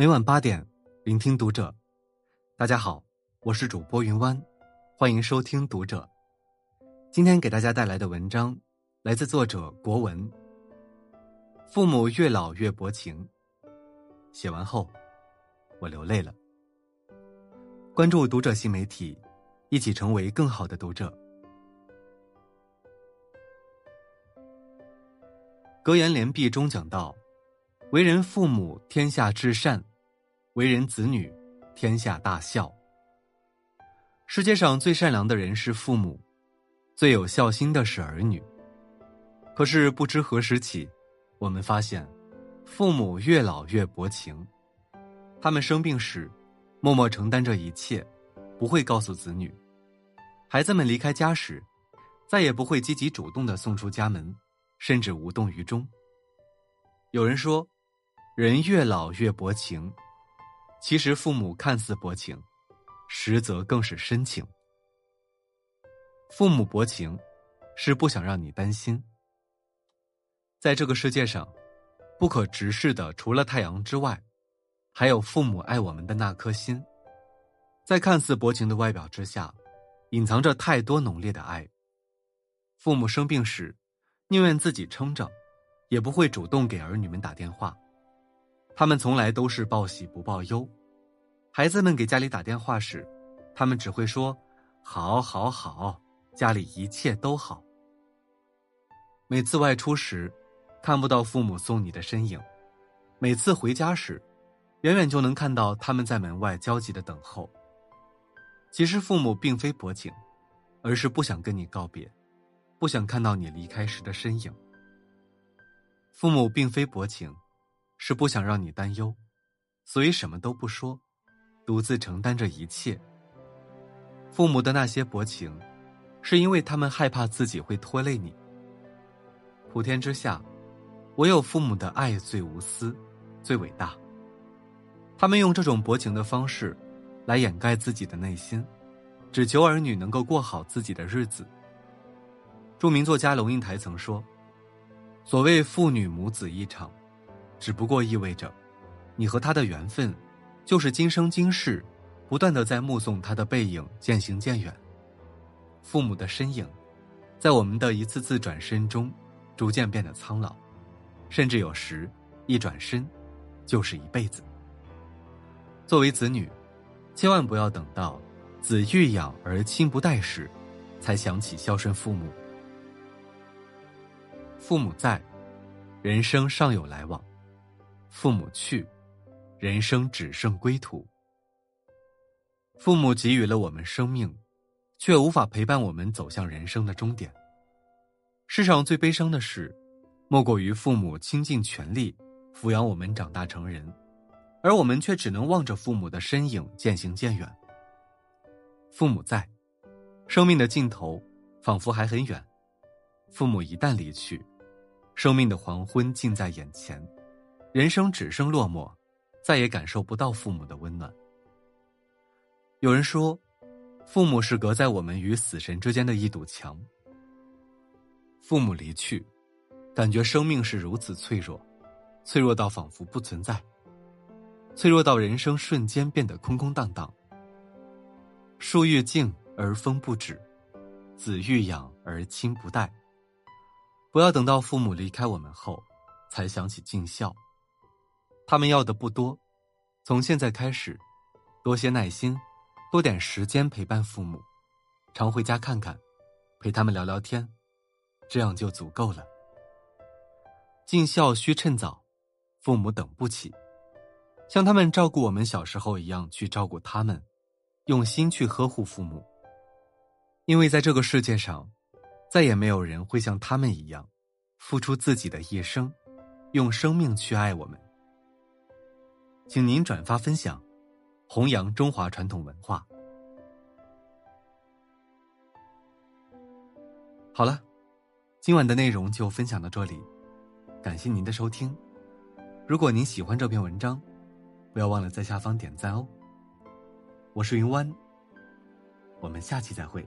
每晚八点，聆听读者。大家好，我是主播云湾，欢迎收听读者。今天给大家带来的文章来自作者国文。父母越老越薄情。写完后，我流泪了。关注读者新媒体，一起成为更好的读者。格言联璧中讲到：“为人父母，天下至善；为人子女，天下大孝。”世界上最善良的人是父母，最有孝心的是儿女。可是不知何时起，我们发现，父母越老越薄情。他们生病时，默默承担着一切，不会告诉子女；孩子们离开家时，再也不会积极主动的送出家门。甚至无动于衷。有人说，人越老越薄情，其实父母看似薄情，实则更是深情。父母薄情，是不想让你担心。在这个世界上，不可直视的除了太阳之外，还有父母爱我们的那颗心。在看似薄情的外表之下，隐藏着太多浓烈的爱。父母生病时。宁愿自己撑着，也不会主动给儿女们打电话。他们从来都是报喜不报忧。孩子们给家里打电话时，他们只会说：“好，好，好，家里一切都好。”每次外出时，看不到父母送你的身影；每次回家时，远远就能看到他们在门外焦急的等候。其实，父母并非薄情，而是不想跟你告别。不想看到你离开时的身影。父母并非薄情，是不想让你担忧，所以什么都不说，独自承担着一切。父母的那些薄情，是因为他们害怕自己会拖累你。普天之下，唯有父母的爱最无私，最伟大。他们用这种薄情的方式，来掩盖自己的内心，只求儿女能够过好自己的日子。著名作家龙应台曾说：“所谓父女母子一场，只不过意味着，你和他的缘分，就是今生今世，不断的在目送他的背影渐行渐远。父母的身影，在我们的一次次转身中，逐渐变得苍老，甚至有时一转身，就是一辈子。作为子女，千万不要等到子欲养而亲不待时，才想起孝顺父母。”父母在，人生尚有来往；父母去，人生只剩归途。父母给予了我们生命，却无法陪伴我们走向人生的终点。世上最悲伤的事，莫过于父母倾尽全力抚养我们长大成人，而我们却只能望着父母的身影渐行渐远。父母在，生命的尽头仿佛还很远；父母一旦离去，生命的黄昏近在眼前，人生只剩落寞，再也感受不到父母的温暖。有人说，父母是隔在我们与死神之间的一堵墙。父母离去，感觉生命是如此脆弱，脆弱到仿佛不存在，脆弱到人生瞬间变得空空荡荡。树欲静而风不止，子欲养而亲不待。不要等到父母离开我们后，才想起尽孝。他们要的不多，从现在开始，多些耐心，多点时间陪伴父母，常回家看看，陪他们聊聊天，这样就足够了。尽孝需趁早，父母等不起，像他们照顾我们小时候一样去照顾他们，用心去呵护父母。因为在这个世界上。再也没有人会像他们一样，付出自己的一生，用生命去爱我们。请您转发分享，弘扬中华传统文化。好了，今晚的内容就分享到这里，感谢您的收听。如果您喜欢这篇文章，不要忘了在下方点赞哦。我是云湾，我们下期再会。